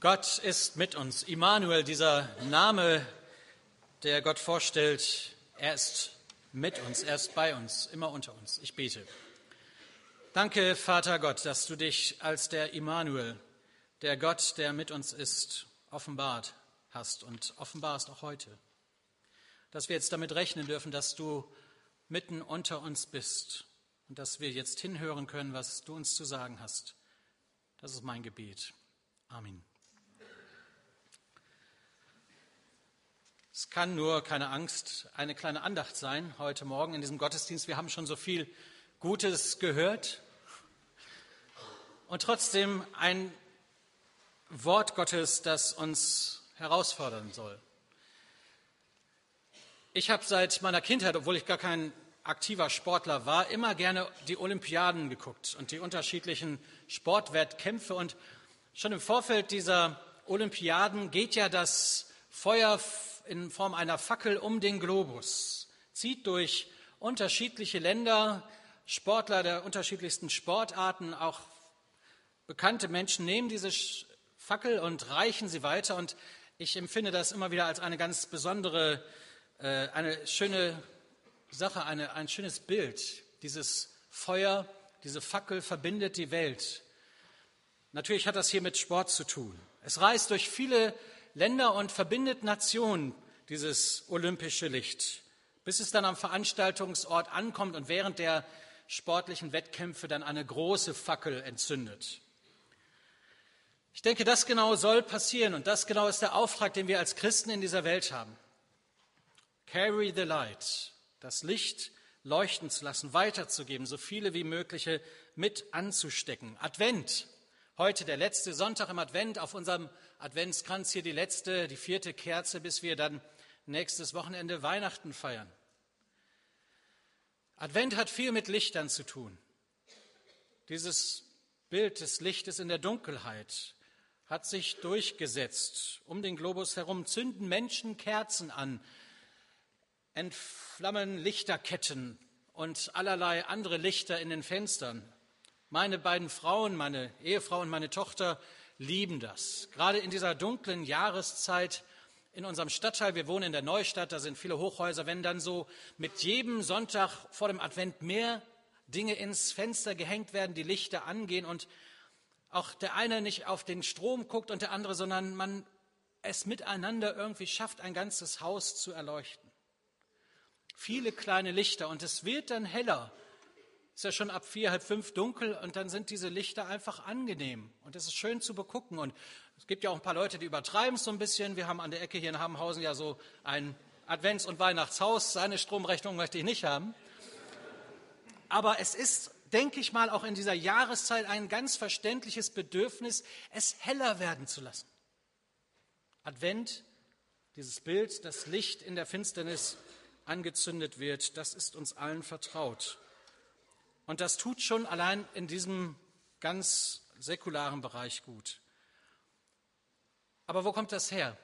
Gott ist mit uns. Immanuel, dieser Name, der Gott vorstellt, er ist mit uns, er ist bei uns, immer unter uns. Ich bete. Danke, Vater Gott, dass du dich als der Immanuel, der Gott, der mit uns ist, offenbart hast und offenbarst auch heute. Dass wir jetzt damit rechnen dürfen, dass du mitten unter uns bist und dass wir jetzt hinhören können, was du uns zu sagen hast. Das ist mein Gebet. Amen. Es kann nur keine Angst, eine kleine Andacht sein heute Morgen in diesem Gottesdienst. Wir haben schon so viel Gutes gehört und trotzdem ein Wort Gottes, das uns herausfordern soll. Ich habe seit meiner Kindheit, obwohl ich gar kein aktiver Sportler war, immer gerne die Olympiaden geguckt und die unterschiedlichen Sportwettkämpfe. Und schon im Vorfeld dieser Olympiaden geht ja das Feuer in Form einer Fackel um den Globus, zieht durch unterschiedliche Länder, Sportler der unterschiedlichsten Sportarten, auch bekannte Menschen nehmen diese Fackel und reichen sie weiter. Und ich empfinde das immer wieder als eine ganz besondere, äh, eine schöne Sache, eine, ein schönes Bild. Dieses Feuer, diese Fackel verbindet die Welt. Natürlich hat das hier mit Sport zu tun. Es reist durch viele Länder und verbindet Nationen, dieses olympische Licht, bis es dann am Veranstaltungsort ankommt und während der sportlichen Wettkämpfe dann eine große Fackel entzündet. Ich denke, das genau soll passieren und das genau ist der Auftrag, den wir als Christen in dieser Welt haben. Carry the light, das Licht leuchten zu lassen, weiterzugeben, so viele wie mögliche mit anzustecken. Advent, heute der letzte Sonntag im Advent auf unserem Adventskranz hier die letzte, die vierte Kerze, bis wir dann nächstes Wochenende Weihnachten feiern. Advent hat viel mit Lichtern zu tun. Dieses Bild des Lichtes in der Dunkelheit hat sich durchgesetzt. Um den Globus herum zünden Menschen Kerzen an, entflammen Lichterketten und allerlei andere Lichter in den Fenstern. Meine beiden Frauen, meine Ehefrau und meine Tochter lieben das. Gerade in dieser dunklen Jahreszeit in unserem Stadtteil, wir wohnen in der Neustadt, da sind viele Hochhäuser, wenn dann so mit jedem Sonntag vor dem Advent mehr Dinge ins Fenster gehängt werden, die Lichter angehen und auch der eine nicht auf den Strom guckt und der andere, sondern man es miteinander irgendwie schafft, ein ganzes Haus zu erleuchten. Viele kleine Lichter und es wird dann heller ist ja schon ab vier, halb fünf dunkel und dann sind diese Lichter einfach angenehm und es ist schön zu begucken. Und es gibt ja auch ein paar Leute, die übertreiben es so ein bisschen. Wir haben an der Ecke hier in Habenhausen ja so ein Advents- und Weihnachtshaus. Seine Stromrechnung möchte ich nicht haben. Aber es ist, denke ich mal, auch in dieser Jahreszeit ein ganz verständliches Bedürfnis, es heller werden zu lassen. Advent, dieses Bild, das Licht in der Finsternis angezündet wird, das ist uns allen vertraut. Und das tut schon allein in diesem ganz säkularen Bereich gut. Aber wo kommt das her?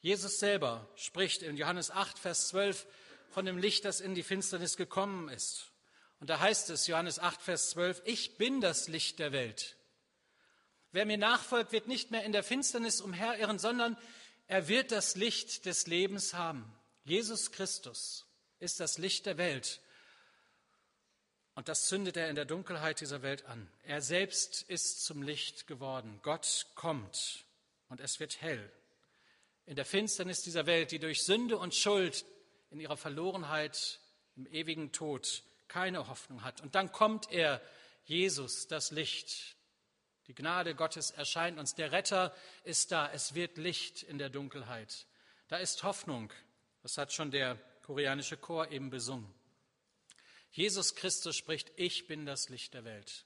Jesus selber spricht in Johannes 8, Vers 12 von dem Licht, das in die Finsternis gekommen ist. Und da heißt es, Johannes 8, Vers 12, ich bin das Licht der Welt. Wer mir nachfolgt, wird nicht mehr in der Finsternis umherirren, sondern er wird das Licht des Lebens haben. Jesus Christus ist das Licht der Welt. Und das zündet er in der Dunkelheit dieser Welt an. Er selbst ist zum Licht geworden. Gott kommt und es wird hell. In der Finsternis dieser Welt, die durch Sünde und Schuld in ihrer Verlorenheit im ewigen Tod keine Hoffnung hat. Und dann kommt er, Jesus, das Licht. Die Gnade Gottes erscheint uns. Der Retter ist da. Es wird Licht in der Dunkelheit. Da ist Hoffnung. Das hat schon der koreanische Chor eben besungen. Jesus Christus spricht, ich bin das Licht der Welt.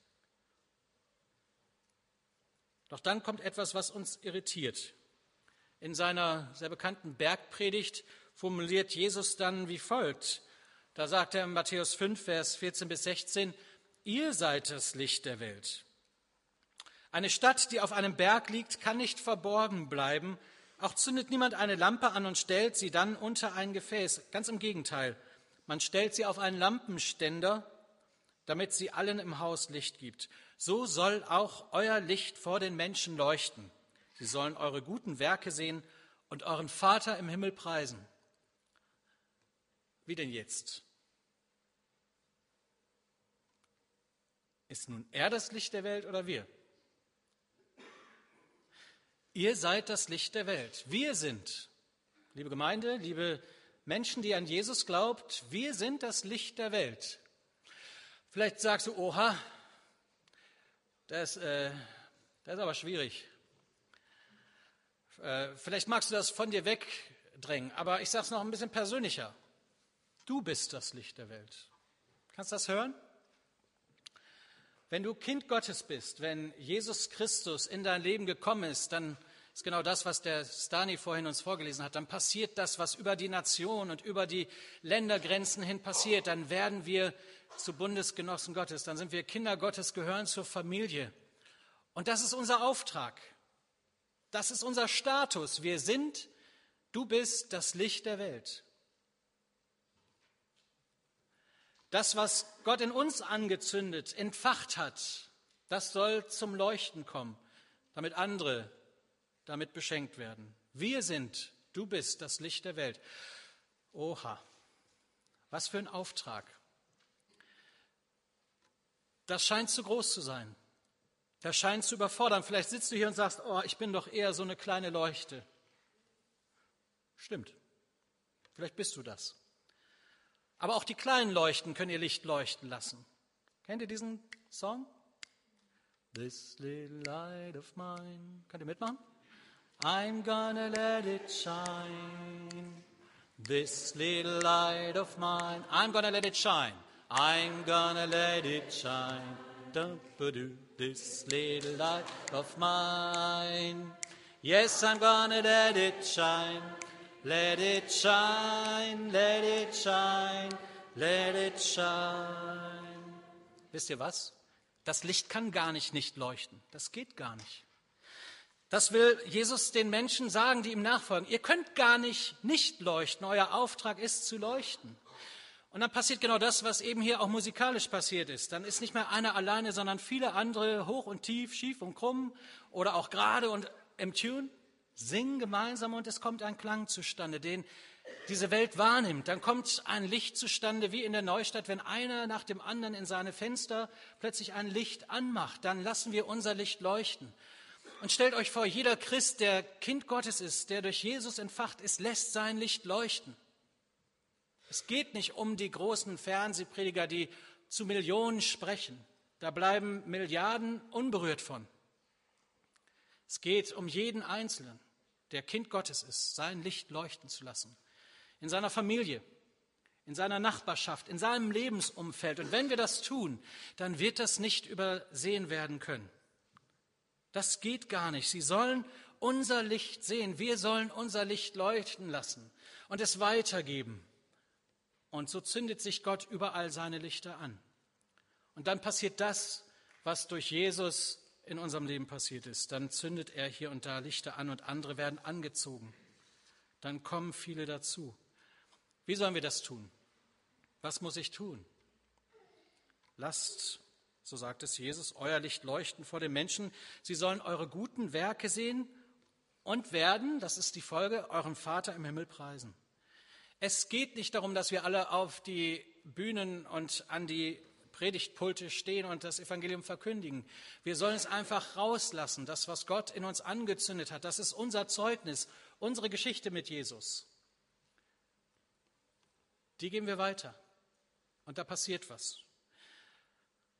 Doch dann kommt etwas, was uns irritiert. In seiner sehr bekannten Bergpredigt formuliert Jesus dann wie folgt. Da sagt er in Matthäus 5, Vers 14 bis 16, ihr seid das Licht der Welt. Eine Stadt, die auf einem Berg liegt, kann nicht verborgen bleiben. Auch zündet niemand eine Lampe an und stellt sie dann unter ein Gefäß. Ganz im Gegenteil. Man stellt sie auf einen Lampenständer, damit sie allen im Haus Licht gibt. So soll auch euer Licht vor den Menschen leuchten. Sie sollen eure guten Werke sehen und euren Vater im Himmel preisen. Wie denn jetzt? Ist nun er das Licht der Welt oder wir? Ihr seid das Licht der Welt. Wir sind, liebe Gemeinde, liebe Menschen, die an Jesus glaubt, wir sind das Licht der Welt. Vielleicht sagst du, oha, das, äh, das ist aber schwierig. Äh, vielleicht magst du das von dir wegdrängen, aber ich sage es noch ein bisschen persönlicher. Du bist das Licht der Welt. Kannst du das hören? Wenn du Kind Gottes bist, wenn Jesus Christus in dein Leben gekommen ist, dann ist genau das, was der Stani vorhin uns vorgelesen hat. Dann passiert das, was über die Nation und über die Ländergrenzen hin passiert. Dann werden wir zu Bundesgenossen Gottes. Dann sind wir Kinder Gottes, gehören zur Familie. Und das ist unser Auftrag. Das ist unser Status. Wir sind, du bist das Licht der Welt. Das, was Gott in uns angezündet, entfacht hat, das soll zum Leuchten kommen, damit andere damit beschenkt werden. Wir sind, du bist das Licht der Welt. Oha, was für ein Auftrag. Das scheint zu groß zu sein. Das scheint zu überfordern. Vielleicht sitzt du hier und sagst, oh, ich bin doch eher so eine kleine Leuchte. Stimmt. Vielleicht bist du das. Aber auch die kleinen Leuchten können ihr Licht leuchten lassen. Kennt ihr diesen Song? This little light of mine. Könnt ihr mitmachen? I'm gonna let it shine. This little light of mine, I'm gonna let it shine. I'm gonna let it shine. Dum-ba-doo, this little light of mine. Yes, I'm gonna let it shine. Let it shine, let it shine, let it shine. Wisst ihr was? Das Licht kann gar nicht nicht leuchten. Das geht gar nicht. Das will Jesus den Menschen sagen, die ihm nachfolgen. Ihr könnt gar nicht nicht leuchten. Euer Auftrag ist zu leuchten. Und dann passiert genau das, was eben hier auch musikalisch passiert ist. Dann ist nicht mehr einer alleine, sondern viele andere, hoch und tief, schief und krumm oder auch gerade und im Tune, singen gemeinsam und es kommt ein Klang zustande, den diese Welt wahrnimmt. Dann kommt ein Licht zustande, wie in der Neustadt, wenn einer nach dem anderen in seine Fenster plötzlich ein Licht anmacht, dann lassen wir unser Licht leuchten. Und stellt euch vor, jeder Christ, der Kind Gottes ist, der durch Jesus entfacht ist, lässt sein Licht leuchten. Es geht nicht um die großen Fernsehprediger, die zu Millionen sprechen. Da bleiben Milliarden unberührt von. Es geht um jeden Einzelnen, der Kind Gottes ist, sein Licht leuchten zu lassen. In seiner Familie, in seiner Nachbarschaft, in seinem Lebensumfeld. Und wenn wir das tun, dann wird das nicht übersehen werden können. Das geht gar nicht. Sie sollen unser Licht sehen. Wir sollen unser Licht leuchten lassen und es weitergeben. Und so zündet sich Gott überall seine Lichter an. Und dann passiert das, was durch Jesus in unserem Leben passiert ist. Dann zündet er hier und da Lichter an und andere werden angezogen. Dann kommen viele dazu. Wie sollen wir das tun? Was muss ich tun? Lasst so sagt es Jesus, euer Licht leuchten vor den Menschen. Sie sollen eure guten Werke sehen und werden, das ist die Folge, euren Vater im Himmel preisen. Es geht nicht darum, dass wir alle auf die Bühnen und an die Predigtpulte stehen und das Evangelium verkündigen. Wir sollen es einfach rauslassen, das, was Gott in uns angezündet hat. Das ist unser Zeugnis, unsere Geschichte mit Jesus. Die geben wir weiter. Und da passiert was.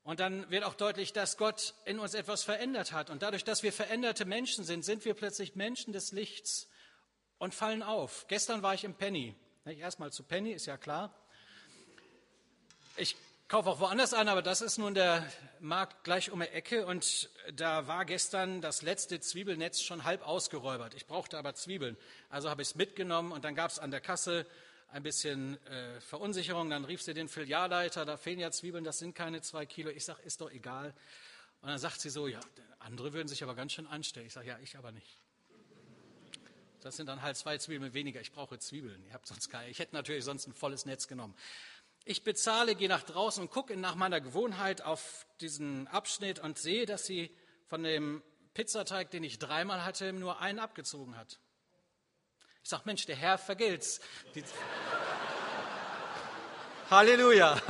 Und dann wird auch deutlich, dass Gott in uns etwas verändert hat. Und dadurch, dass wir veränderte Menschen sind, sind wir plötzlich Menschen des Lichts und fallen auf. Gestern war ich im Penny. Erstmal zu Penny, ist ja klar. Ich kaufe auch woanders ein, aber das ist nun der Markt gleich um die Ecke. Und da war gestern das letzte Zwiebelnetz schon halb ausgeräubert. Ich brauchte aber Zwiebeln. Also habe ich es mitgenommen und dann gab es an der Kasse ein bisschen äh, Verunsicherung. Dann rief sie den Filialleiter, da fehlen ja Zwiebeln, das sind keine zwei Kilo. Ich sage, ist doch egal. Und dann sagt sie so, ja, andere würden sich aber ganz schön anstellen. Ich sage, ja, ich aber nicht. Das sind dann halt zwei Zwiebeln weniger. Ich brauche Zwiebeln. Ihr habt sonst keine. Ich hätte natürlich sonst ein volles Netz genommen. Ich bezahle, gehe nach draußen und gucke nach meiner Gewohnheit auf diesen Abschnitt und sehe, dass sie von dem Pizzateig, den ich dreimal hatte, nur einen abgezogen hat. Ich sage, Mensch, der Herr vergelt's. Die Halleluja.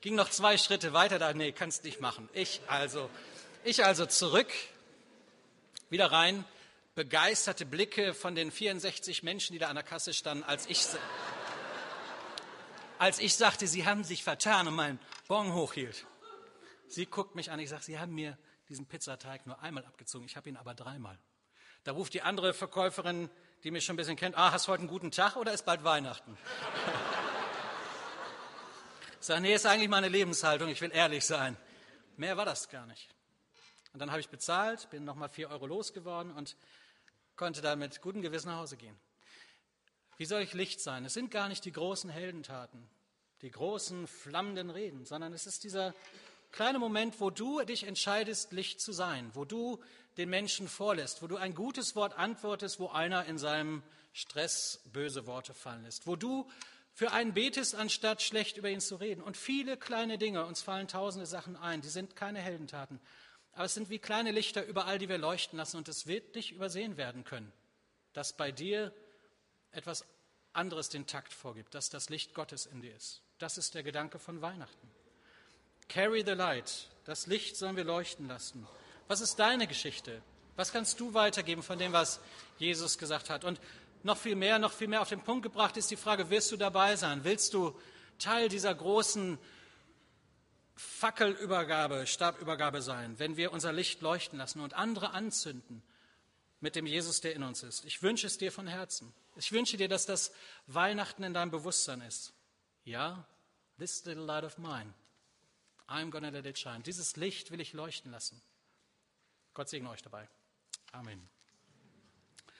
Ging noch zwei Schritte weiter, da, nee, kannst nicht machen. Ich also, ich also zurück, wieder rein, begeisterte Blicke von den 64 Menschen, die da an der Kasse standen, als ich, als ich sagte, sie haben sich vertan und meinen Bon hochhielt. Sie guckt mich an, ich sage, Sie haben mir diesen Pizzateig nur einmal abgezogen, ich habe ihn aber dreimal. Da ruft die andere Verkäuferin, die mich schon ein bisschen kennt, ah, hast du heute einen guten Tag oder ist bald Weihnachten? sage, nee, ist eigentlich meine Lebenshaltung, ich will ehrlich sein. Mehr war das gar nicht. Und dann habe ich bezahlt, bin nochmal vier Euro losgeworden und konnte dann mit gutem Gewissen nach Hause gehen. Wie soll ich Licht sein? Es sind gar nicht die großen Heldentaten, die großen flammenden Reden, sondern es ist dieser kleine Moment, wo du dich entscheidest, Licht zu sein, wo du den Menschen vorlässt, wo du ein gutes Wort antwortest, wo einer in seinem Stress böse Worte fallen lässt, wo du für einen betest, anstatt schlecht über ihn zu reden. Und viele kleine Dinge, uns fallen tausende Sachen ein, die sind keine Heldentaten, aber es sind wie kleine Lichter überall, die wir leuchten lassen und es wird nicht übersehen werden können, dass bei dir etwas anderes den Takt vorgibt, dass das Licht Gottes in dir ist. Das ist der Gedanke von Weihnachten. Carry the light. Das Licht sollen wir leuchten lassen. Was ist deine Geschichte? Was kannst du weitergeben von dem, was Jesus gesagt hat? Und noch viel mehr, noch viel mehr auf den Punkt gebracht ist die Frage, wirst du dabei sein? Willst du Teil dieser großen Fackelübergabe, Stabübergabe sein, wenn wir unser Licht leuchten lassen und andere anzünden mit dem Jesus, der in uns ist? Ich wünsche es dir von Herzen. Ich wünsche dir, dass das Weihnachten in deinem Bewusstsein ist. Ja, this little light of mine I'm gonna let it shine. Dieses Licht will ich leuchten lassen. Gott segne euch dabei. Amen.